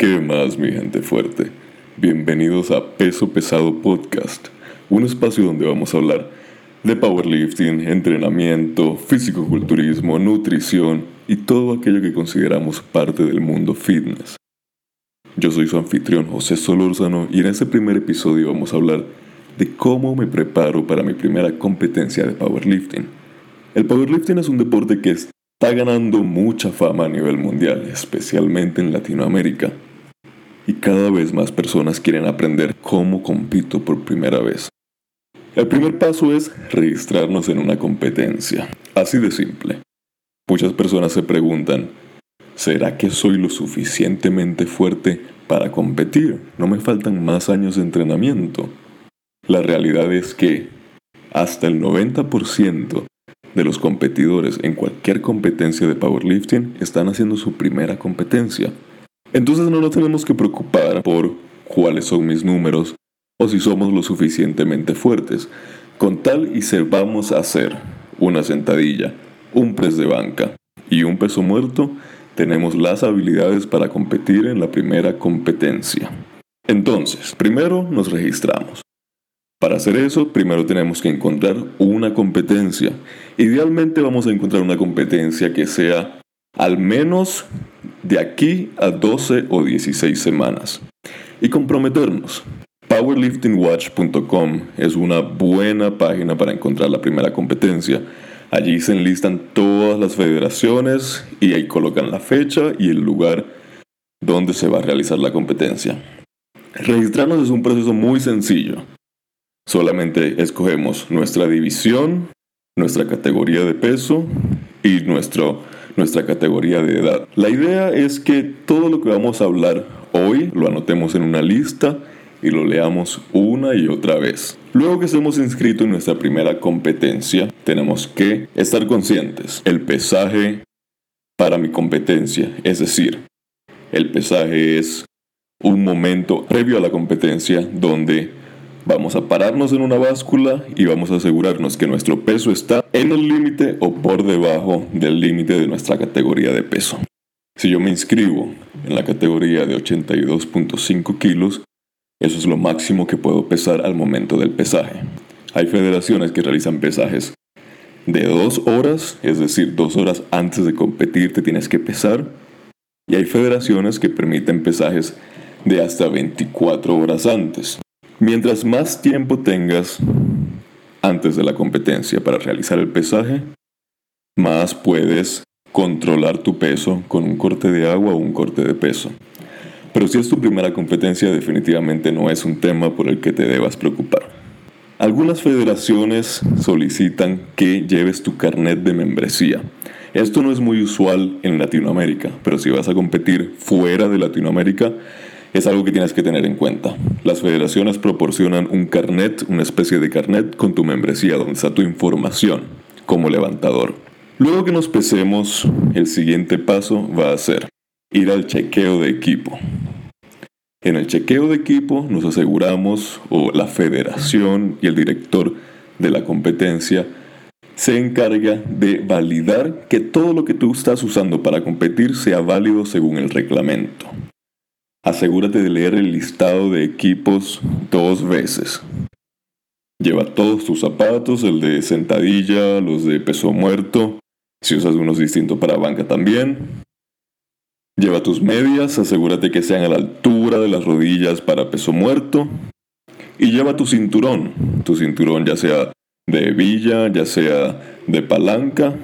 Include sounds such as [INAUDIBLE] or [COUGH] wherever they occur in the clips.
¿Qué más, mi gente fuerte? Bienvenidos a Peso Pesado Podcast, un espacio donde vamos a hablar de powerlifting, entrenamiento, físico-culturismo, nutrición y todo aquello que consideramos parte del mundo fitness. Yo soy su anfitrión José Solórzano y en este primer episodio vamos a hablar de cómo me preparo para mi primera competencia de powerlifting. El powerlifting es un deporte que está ganando mucha fama a nivel mundial, especialmente en Latinoamérica y cada vez más personas quieren aprender cómo compito por primera vez. El primer paso es registrarnos en una competencia, así de simple. Muchas personas se preguntan, ¿será que soy lo suficientemente fuerte para competir? ¿No me faltan más años de entrenamiento? La realidad es que hasta el 90% de los competidores en cualquier competencia de powerlifting están haciendo su primera competencia. Entonces no nos tenemos que preocupar por cuáles son mis números o si somos lo suficientemente fuertes. Con tal y sepamos hacer una sentadilla, un press de banca y un peso muerto, tenemos las habilidades para competir en la primera competencia. Entonces, primero nos registramos. Para hacer eso, primero tenemos que encontrar una competencia. Idealmente vamos a encontrar una competencia que sea al menos de aquí a 12 o 16 semanas y comprometernos. Powerliftingwatch.com es una buena página para encontrar la primera competencia. Allí se enlistan todas las federaciones y ahí colocan la fecha y el lugar donde se va a realizar la competencia. Registrarnos es un proceso muy sencillo. Solamente escogemos nuestra división, nuestra categoría de peso y nuestro nuestra categoría de edad. La idea es que todo lo que vamos a hablar hoy lo anotemos en una lista y lo leamos una y otra vez. Luego que estemos inscritos en nuestra primera competencia, tenemos que estar conscientes. El pesaje para mi competencia, es decir, el pesaje es un momento previo a la competencia donde Vamos a pararnos en una báscula y vamos a asegurarnos que nuestro peso está en el límite o por debajo del límite de nuestra categoría de peso. Si yo me inscribo en la categoría de 82.5 kilos, eso es lo máximo que puedo pesar al momento del pesaje. Hay federaciones que realizan pesajes de dos horas, es decir, dos horas antes de competir te tienes que pesar. Y hay federaciones que permiten pesajes de hasta 24 horas antes. Mientras más tiempo tengas antes de la competencia para realizar el pesaje, más puedes controlar tu peso con un corte de agua o un corte de peso. Pero si es tu primera competencia, definitivamente no es un tema por el que te debas preocupar. Algunas federaciones solicitan que lleves tu carnet de membresía. Esto no es muy usual en Latinoamérica, pero si vas a competir fuera de Latinoamérica, es algo que tienes que tener en cuenta. Las federaciones proporcionan un carnet, una especie de carnet con tu membresía donde está tu información como levantador. Luego que nos pesemos, el siguiente paso va a ser ir al chequeo de equipo. En el chequeo de equipo nos aseguramos, o la federación y el director de la competencia se encarga de validar que todo lo que tú estás usando para competir sea válido según el reglamento. Asegúrate de leer el listado de equipos dos veces. Lleva todos tus zapatos, el de sentadilla, los de peso muerto, si usas unos distintos para banca también. Lleva tus medias, asegúrate que sean a la altura de las rodillas para peso muerto. Y lleva tu cinturón, tu cinturón ya sea de hebilla, ya sea de palanca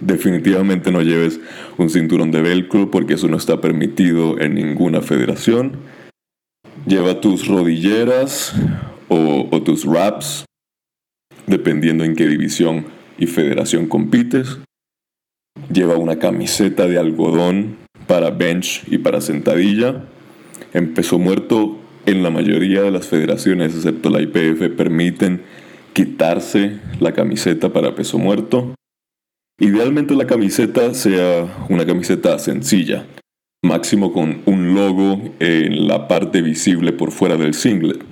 Definitivamente no lleves un cinturón de velcro porque eso no está permitido en ninguna federación. Lleva tus rodilleras o, tus wraps, dependiendo en qué división y federación compites. Lleva una camiseta de algodón para bench y para sentadilla. En peso muerto, en la mayoría de las federaciones, excepto la IPF, permiten quitarse la camiseta para peso muerto. Idealmente la camiseta sea una camiseta sencilla, máximo con un logo en la parte visible por fuera del singlet.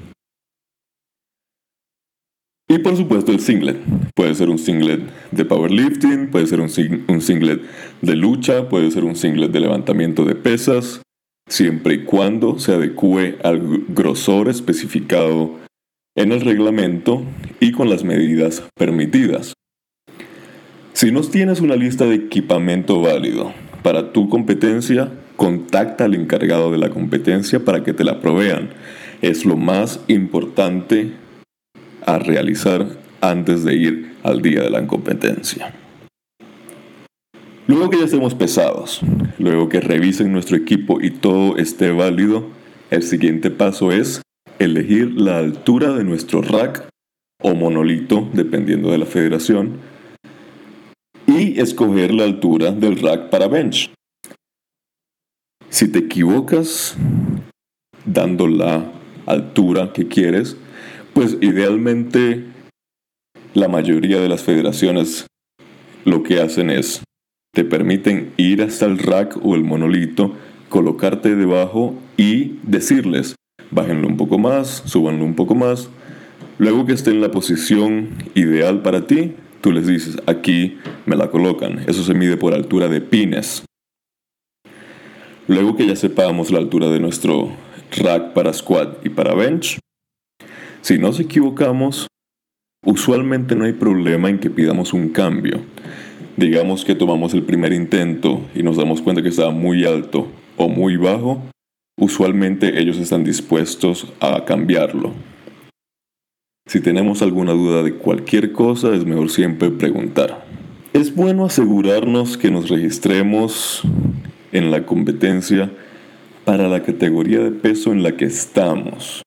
Y por supuesto el singlet. Puede ser un singlet de powerlifting, puede ser un, singlet de lucha, puede ser un singlet de levantamiento de pesas, siempre y cuando se adecue al grosor especificado en el reglamento y con las medidas permitidas. Si no tienes una lista de equipamiento válido para tu competencia, contacta al encargado de la competencia para que te la provean. Es lo más importante a realizar antes de ir al día de la competencia. Luego que ya estemos pesados, luego que revisen nuestro equipo y todo esté válido, el siguiente paso es elegir la altura de nuestro rack o monolito, dependiendo de la federación, y escoger la altura del rack para bench. Si te equivocas dando la altura que quieres, pues idealmente la mayoría de las federaciones lo que hacen es te permiten ir hasta el rack o el monolito, colocarte debajo y decirles, bájenlo un poco más, súbanlo un poco más. Luego que esté en la posición ideal para ti, tú les dices, aquí me la colocan. Eso se mide por altura de pines. Luego que ya sepamos la altura de nuestro rack para squat y para bench, si nos equivocamos, usualmente no hay problema en que pidamos un cambio digamos que tomamos el primer intento y nos damos cuenta que está muy alto o muy bajo, usualmente ellos están dispuestos a cambiarlo. Si tenemos alguna duda de cualquier cosa, es mejor siempre preguntar. Es bueno asegurarnos que nos registremos en la competencia para la categoría de peso en la que estamos,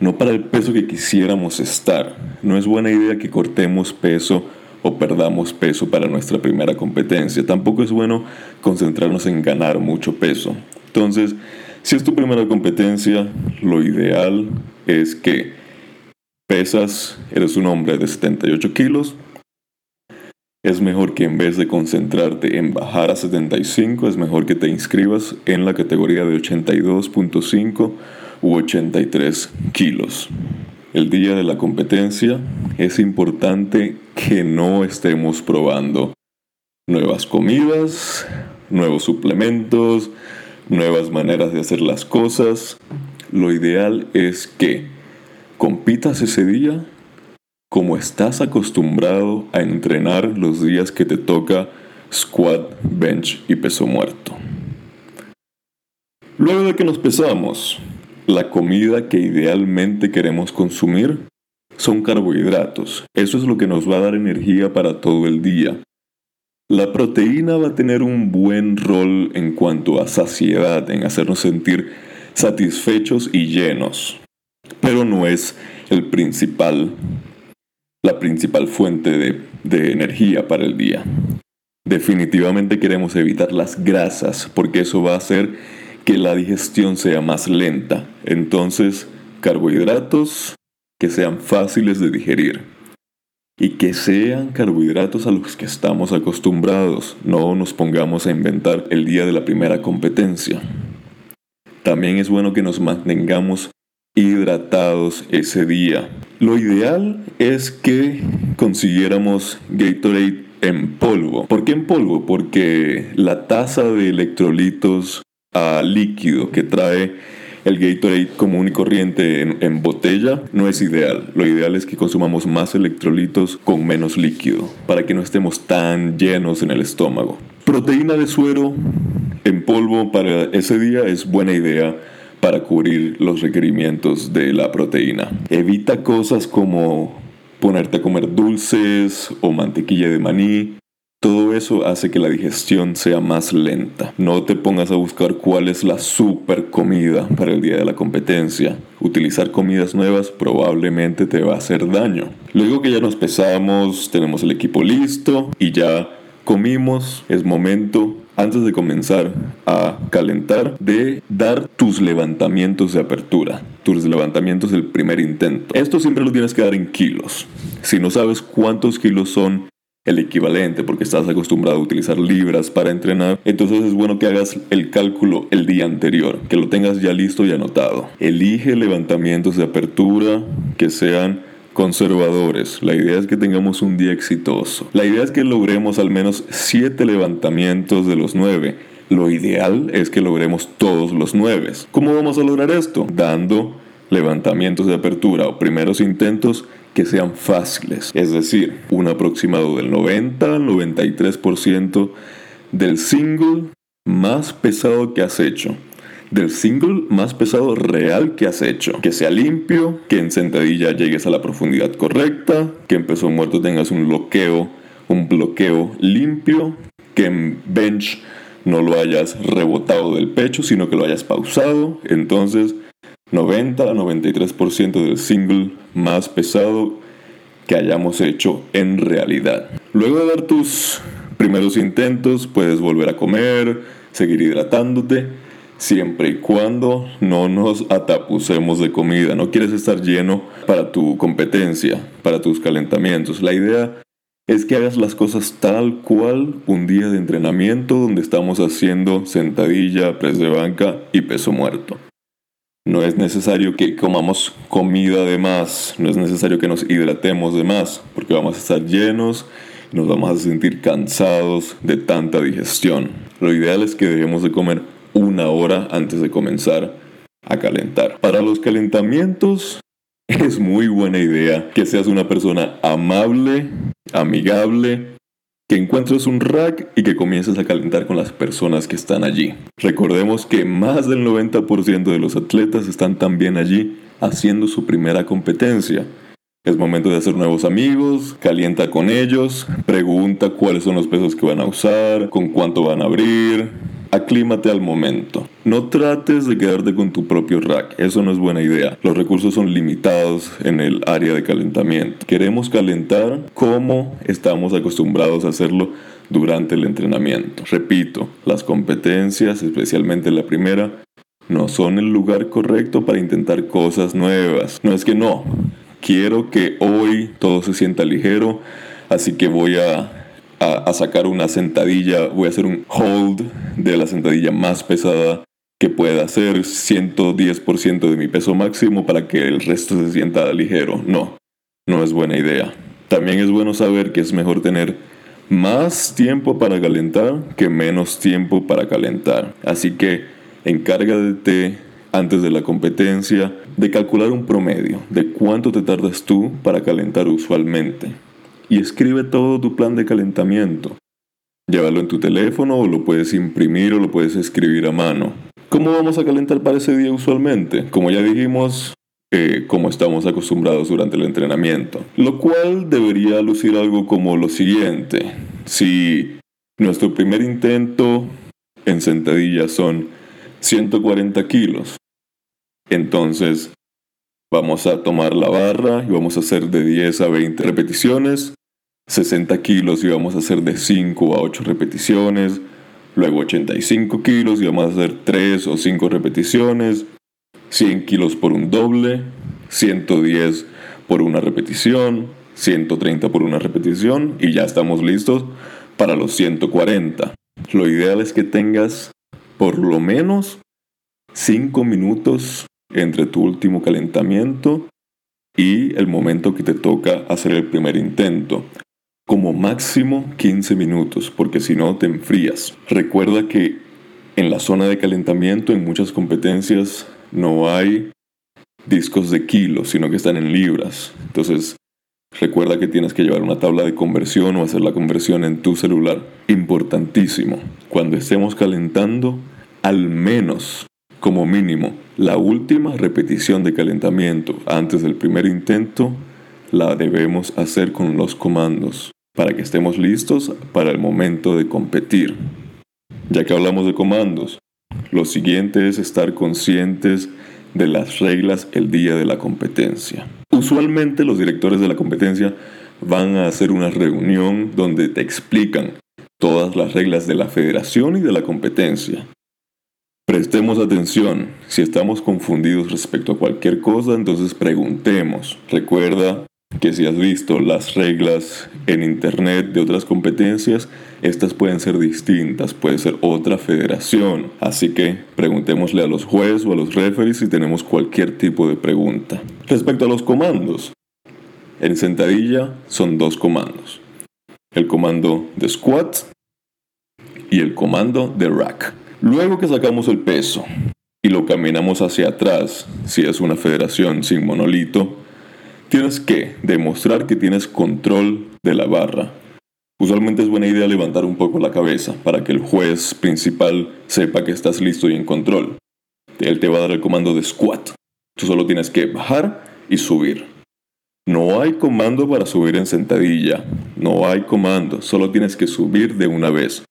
no para el peso que quisiéramos estar. No es buena idea que cortemos peso o perdamos peso para nuestra primera competencia. Tampoco es bueno concentrarnos en ganar mucho peso. Entonces, si es tu primera competencia, lo ideal es que pesas, eres un hombre de 78 kilos, es mejor que en vez de concentrarte en bajar a 75, es mejor que te inscribas en la categoría de 82.5 u 83 kilos el día de la competencia, es importante que no estemos probando nuevas comidas, nuevos suplementos, nuevas maneras de hacer las cosas. Lo ideal es que compitas ese día como estás acostumbrado a entrenar los días que te toca squat, bench y peso muerto. Luego de que nos pesamos, la comida que idealmente queremos consumir son carbohidratos. Eso es lo que nos va a dar energía para todo el día. La proteína va a tener un buen rol en cuanto a saciedad, en hacernos sentir satisfechos y llenos, pero no es el principal, la principal fuente de, de energía para el día. Definitivamente queremos evitar las grasas porque eso va a hacer que la digestión sea más lenta. Entonces, carbohidratos que sean fáciles de digerir. Y que sean carbohidratos a los que estamos acostumbrados. No nos pongamos a inventar el día de la primera competencia. También es bueno que nos mantengamos hidratados ese día. Lo ideal es que consiguiéramos Gatorade en polvo. ¿Por qué en polvo? Porque la tasa de electrolitos a líquido que trae el Gatorade común y corriente en, botella no es ideal. Lo ideal es que consumamos más electrolitos con menos líquido para que no estemos tan llenos en el estómago. Proteína de suero en polvo para ese día es buena idea para cubrir los requerimientos de la proteína. Evita cosas como ponerte a comer dulces o mantequilla de maní todo eso hace que la digestión sea más lenta. No te pongas a buscar cuál es la super comida para el día de la competencia. Utilizar comidas nuevas probablemente te va a hacer daño. Luego que ya nos pesamos, tenemos el equipo listo y ya comimos, es momento antes de comenzar a calentar, de dar tus levantamientos de apertura, tus levantamientos del primer intento. Esto siempre lo tienes que dar en kilos. Si no sabes cuántos kilos son el equivalente porque estás acostumbrado a utilizar libras para entrenar, entonces es bueno que hagas el cálculo el día anterior, que lo tengas ya listo y anotado. Elige levantamientos de apertura que sean conservadores. La idea es que tengamos un día exitoso. La idea es que logremos al menos 7 levantamientos de los 9. Lo ideal es que logremos todos los nueve. ¿Cómo vamos a lograr esto? Dando levantamientos de apertura o primeros intentos que sean fáciles, es decir, un aproximado del 90 al 93% del single más pesado que has hecho. Del single más pesado real que has hecho. Que sea limpio, que en sentadilla llegues a la profundidad correcta, que en peso muerto tengas un bloqueo, un bloqueo limpio, que en bench no lo hayas rebotado del pecho, sino que lo hayas pausado. Entonces, 90 a 93% del single más pesado que hayamos hecho en realidad. Luego de dar tus primeros intentos, puedes volver a comer, seguir hidratándote, siempre y cuando no nos atapucemos de comida. No quieres estar lleno para tu competencia, para tus calentamientos. La idea es que hagas las cosas tal cual un día de entrenamiento donde estamos haciendo sentadilla, press de banca y peso muerto. No es necesario que comamos comida de más, no es necesario que nos hidratemos de más, porque vamos a estar llenos y nos vamos a sentir cansados de tanta digestión. Lo ideal es que dejemos de comer una hora antes de comenzar a calentar. Para los calentamientos [LAUGHS] es muy buena idea que seas una persona amable, amigable, que encuentres un rack y que comiences a calentar con las personas que están allí. Recordemos que más del 90% de los atletas están también allí haciendo su primera competencia. Es momento de hacer nuevos amigos, calienta con ellos, pregunta cuáles son los pesos que van a usar, con cuánto van a abrir, aclímate al momento. No trates de quedarte con tu propio rack, eso no es buena idea. Los recursos son limitados en el área de calentamiento. Queremos calentar como estamos acostumbrados a hacerlo durante el entrenamiento. Repito, las competencias, especialmente la primera, no son el lugar correcto para intentar cosas nuevas. No es que no. Quiero que hoy todo se sienta ligero, así que voy a sacar una sentadilla, voy a hacer un hold de la sentadilla más pesada que pueda hacer 110% de mi peso máximo para que el resto se sienta ligero. No, no es buena idea. También es bueno saber que es mejor tener más tiempo para calentar que menos tiempo para calentar. Así que encárgate antes de la competencia de calcular un promedio de cuánto te tardas tú para calentar usualmente y escribe todo tu plan de calentamiento. Llévalo en tu teléfono o lo puedes imprimir o lo puedes escribir a mano. ¿Cómo vamos a calentar para ese día usualmente? Como ya dijimos, eh, como estamos acostumbrados durante el entrenamiento. Lo cual debería lucir algo como lo siguiente. Si nuestro primer intento en sentadilla son 140 kilos, entonces vamos a tomar la barra y vamos a hacer de 10 a 20 repeticiones 60 kilos y vamos a hacer de 5 a 8 repeticiones. Luego 85 kilos y vamos a hacer 3 o 5 repeticiones. 100 kilos por un doble. 110 por una repetición. 130 por una repetición. Y ya estamos listos para los 140. Lo ideal es que tengas por lo menos 5 minutos entre tu último calentamiento y el momento que te toca hacer el primer intento como máximo 15 minutos, porque si no te enfrías. Recuerda que en la zona de calentamiento en muchas competencias no hay discos de kilos, sino que están en libras. Entonces, recuerda que tienes que llevar una tabla de conversión o hacer la conversión en tu celular. Importantísimo. Cuando estemos calentando, al menos, como mínimo, la última repetición de calentamiento antes del primer intento la debemos hacer con los comandos para que estemos listos para el momento de competir. Ya que hablamos de comandos, lo siguiente es estar conscientes de las reglas el día de la competencia. Usualmente los directores de la competencia van a hacer una reunión donde te explican todas las reglas de la federación y de la competencia. Prestemos atención, si estamos confundidos respecto a cualquier cosa, entonces preguntemos. Recuerda que si has visto las reglas en internet de otras competencias, estas pueden ser distintas, puede ser otra federación. Así que preguntémosle a los jueces o a los referees si tenemos cualquier tipo de pregunta. Respecto a los comandos, en sentadilla son dos comandos. El comando de squat y el comando de rack. Luego que sacamos el peso y lo caminamos hacia atrás, si es una federación sin monolito, tienes que demostrar que tienes control de la barra. Usualmente es buena idea levantar un poco la cabeza para que el juez principal sepa que estás listo y en control. Él te va a dar el comando de squat. Tú solo tienes que bajar y subir. No hay comando para subir en sentadilla. No hay comando. Solo tienes que subir de una vez.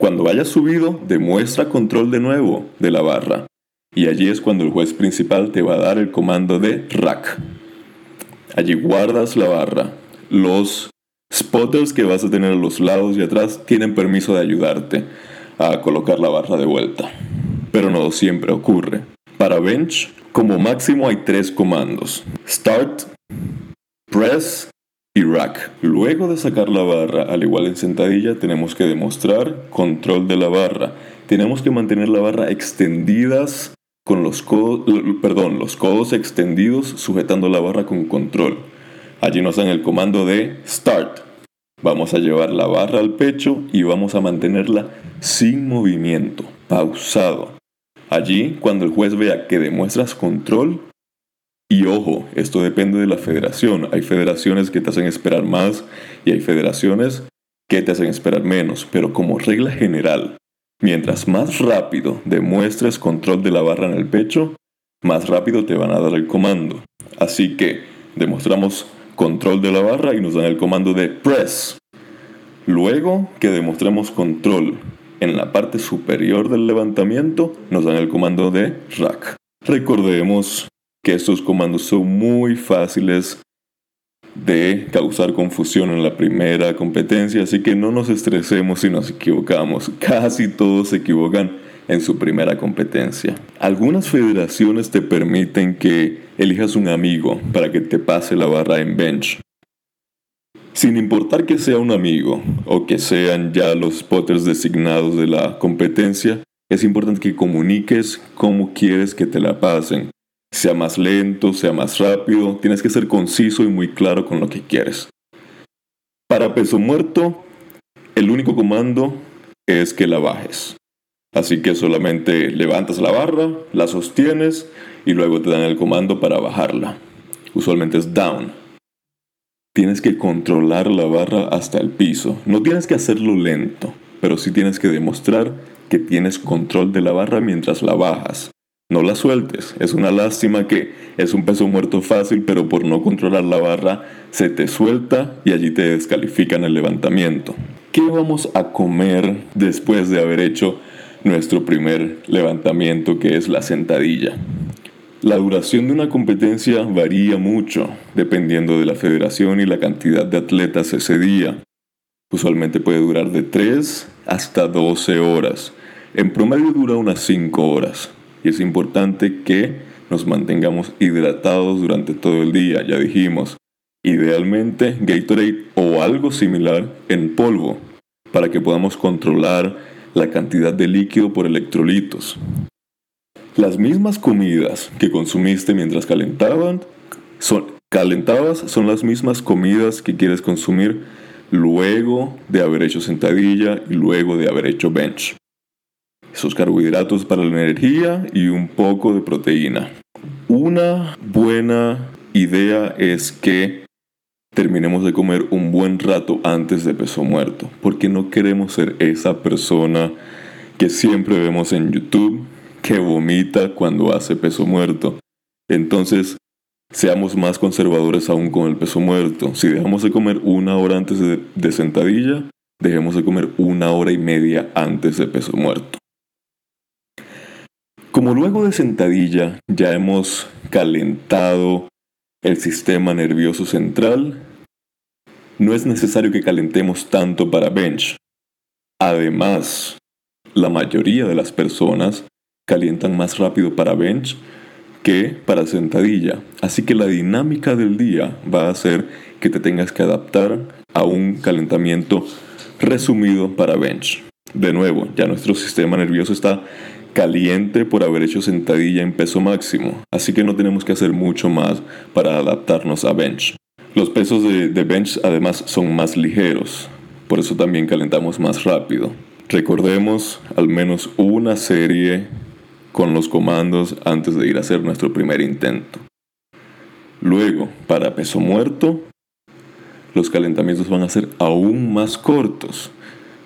Cuando hayas subido, demuestra control de nuevo de la barra. Y allí es cuando el juez principal te va a dar el comando de rack. Allí guardas la barra. Los spotters que vas a tener a los lados y atrás tienen permiso de ayudarte a colocar la barra de vuelta. Pero no siempre ocurre. Para bench, como máximo hay tres comandos. Start, press y rack. Luego de sacar la barra, al igual en sentadilla, tenemos que demostrar control de la barra. Tenemos que mantener la barra extendidas con los codos, perdón, los codos extendidos sujetando la barra con control. Allí nos dan el comando de start. Vamos a llevar la barra al pecho y vamos a mantenerla sin movimiento, pausado. Allí, cuando el juez vea que demuestras control, y ojo, esto depende de la federación. Hay federaciones que te hacen esperar más y hay federaciones que te hacen esperar menos. Pero como regla general, mientras más rápido demuestres control de la barra en el pecho, más rápido te van a dar el comando. Así que demostramos control de la barra y nos dan el comando de press. Luego que demostremos control en la parte superior del levantamiento, nos dan el comando de rack. Recordemos que estos comandos son muy fáciles de causar confusión en la primera competencia, así que no nos estresemos si nos equivocamos. [LAUGHS] Casi todos se equivocan en su primera competencia. Algunas federaciones te permiten que elijas un amigo para que te pase la barra en bench. Sin importar que sea un amigo o que sean ya los spotters designados de la competencia, es importante que comuniques cómo quieres que te la pasen sea más lento, sea más rápido, tienes que ser conciso y muy claro con lo que quieres. Para peso muerto, el único comando es que la bajes. Así que solamente levantas la barra, la sostienes y luego te dan el comando para bajarla. Usualmente es down. Tienes que controlar la barra hasta el piso. No tienes que hacerlo lento, pero sí tienes que demostrar que tienes control de la barra mientras la bajas. No la sueltes. Es una lástima que es un peso muerto fácil, pero por no controlar la barra se te suelta y allí te descalifican el levantamiento. ¿Qué vamos a comer después de haber hecho nuestro primer levantamiento que es la sentadilla? La duración de una competencia varía mucho dependiendo de la federación y la cantidad de atletas ese día. Usualmente puede durar de 3 hasta 12 horas. En promedio dura unas 5 horas y es importante que nos mantengamos hidratados durante todo el día, ya dijimos. Idealmente Gatorade o algo similar en polvo para que podamos controlar la cantidad de líquido por electrolitos. Las mismas comidas que consumiste mientras calentaban son calentabas son las mismas comidas que quieres consumir luego de haber hecho sentadilla y luego de haber hecho bench esos carbohidratos para la energía y un poco de proteína. Una buena idea es que terminemos de comer un buen rato antes de peso muerto, porque no queremos ser esa persona que siempre vemos en YouTube que vomita cuando hace peso muerto. Entonces, seamos más conservadores aún con el peso muerto. Si dejamos de comer una hora antes de, de sentadilla, dejemos de comer una hora y media antes de peso muerto. Como luego de sentadilla ya hemos calentado el sistema nervioso central, no es necesario que calentemos tanto para bench. Además, la mayoría de las personas calientan más rápido para bench que para sentadilla. Así que la dinámica del día va a hacer que te tengas que adaptar a un calentamiento resumido para bench. De nuevo, ya nuestro sistema nervioso está caliente por haber hecho sentadilla en peso máximo, así que no tenemos que hacer mucho más para adaptarnos a bench. Los pesos de, bench además son más ligeros, por eso también calentamos más rápido. Recordemos al menos una serie con los comandos antes de ir a hacer nuestro primer intento. Luego, para peso muerto, los calentamientos van a ser aún más cortos.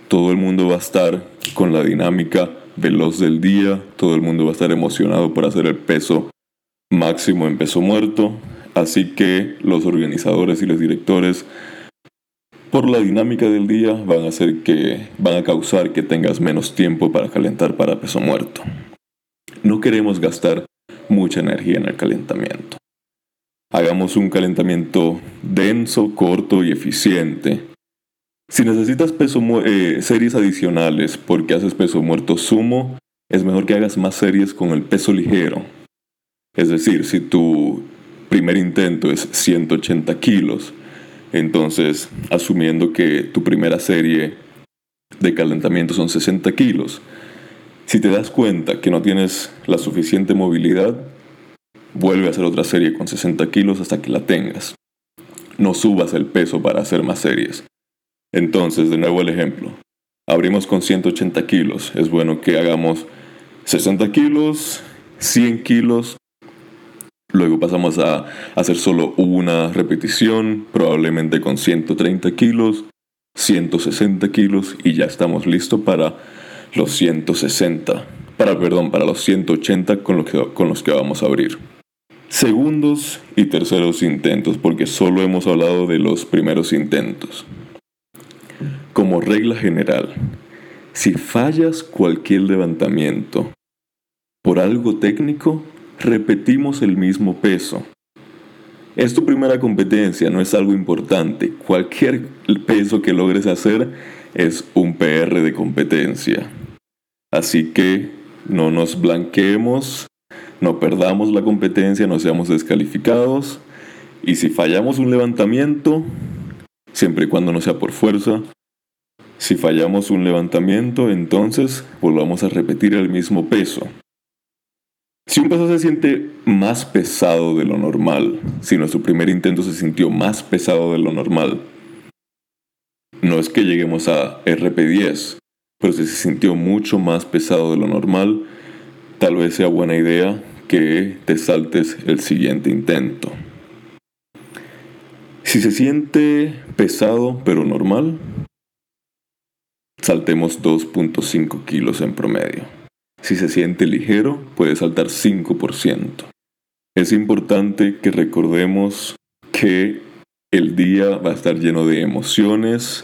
Todo el mundo va a estar con la dinámica veloz del día, todo el mundo va a estar emocionado por hacer el peso máximo en peso muerto, así que los organizadores y los directores por la dinámica del día van a hacer que van a causar que tengas menos tiempo para calentar para peso muerto. No queremos gastar mucha energía en el calentamiento. Hagamos un calentamiento denso, corto y eficiente. Si necesitas peso eh, series adicionales porque haces peso muerto sumo, es mejor que hagas más series con el peso ligero. Es decir, si tu primer intento es 180 kilos, entonces asumiendo que tu primera serie de calentamiento son 60 kilos, si te das cuenta que no tienes la suficiente movilidad, vuelve a hacer otra serie con 60 kilos hasta que la tengas. No subas el peso para hacer más series. Entonces, de nuevo el ejemplo. Abrimos con 180 kilos. Es bueno que hagamos 60 kilos, 100 kilos. Luego pasamos a hacer solo una repetición, probablemente con 130 kilos, 160 kilos y ya estamos listos para los 160. Para, perdón, para los 180 con los que, con los que vamos a abrir segundos y terceros intentos, porque solo hemos hablado de los primeros intentos. Como regla general, si fallas cualquier levantamiento por algo técnico, repetimos el mismo peso. Es tu primera competencia, no es algo importante. Cualquier peso que logres hacer es un PR de competencia. Así que no nos blanqueemos no perdamos la competencia, no seamos descalificados. Y si fallamos un levantamiento, siempre y cuando no sea por fuerza, si fallamos un levantamiento, entonces volvamos a repetir el mismo peso. Si un peso se siente más pesado de lo normal, si nuestro primer intento se sintió más pesado de lo normal, no es que lleguemos a RP10, pero si se sintió mucho más pesado de lo normal, tal vez sea buena idea que te saltes el siguiente intento. Si se siente pesado pero normal, saltemos 2.5 kilos en promedio. Si se siente ligero, puede saltar 5%. Es importante que recordemos que el día va a estar lleno de emociones,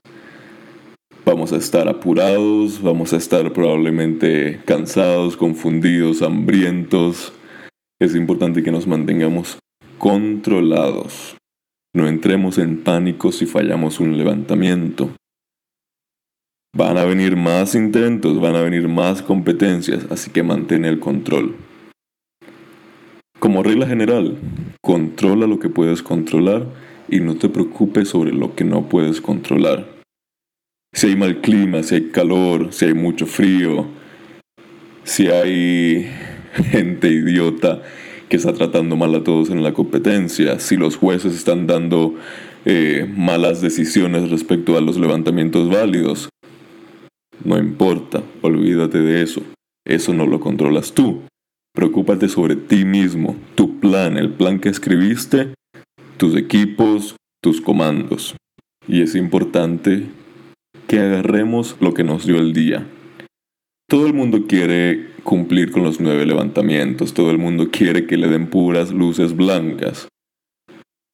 Vamos a estar apurados, vamos a estar probablemente cansados, confundidos, hambrientos. Es importante que nos mantengamos controlados. No entremos en pánico si fallamos un levantamiento. Van a venir más intentos, van a venir más competencias, así que mantén el control. Como regla general, controla lo que puedes controlar y no te preocupes sobre lo que no puedes controlar si hay mal clima, si hay calor, si hay mucho frío, si hay [LAUGHS] gente idiota que está tratando mal a todos en la competencia, si los jueces están dando eh, malas decisiones respecto a los levantamientos válidos. No importa, olvídate de eso. Eso no lo controlas tú. Preocúpate sobre ti mismo, tu plan, el plan que escribiste, tus equipos, tus comandos. Y es importante que agarremos lo que nos dio el día. Todo el mundo quiere cumplir con los nueve levantamientos, todo el mundo quiere que le den puras luces blancas.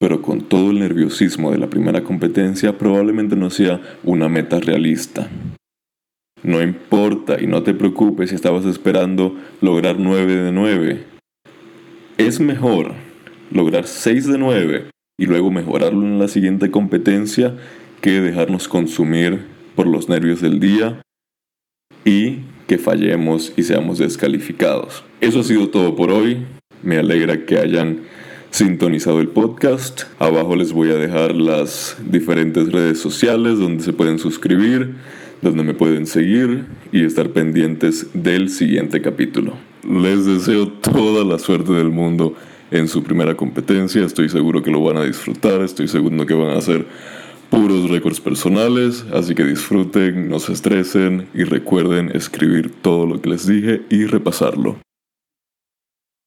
Pero con todo el nerviosismo de la primera competencia probablemente no sea una meta realista. No importa y no te preocupes si estabas esperando lograr 9 de 9. Es mejor lograr 6 de 9 y luego mejorarlo en la siguiente competencia que dejarnos consumir por los nervios del día y que fallemos y seamos descalificados. Eso ha sido todo por hoy. Me alegra que hayan sintonizado el podcast. Abajo les voy a dejar las diferentes redes sociales donde se pueden suscribir, donde me pueden seguir y estar pendientes del siguiente capítulo. Les deseo toda la suerte del mundo en su primera competencia. Estoy seguro que lo van a disfrutar. Estoy seguro que van a hacer puros récords personales, así que disfruten, no se estresen y recuerden escribir todo lo que les dije y repasarlo.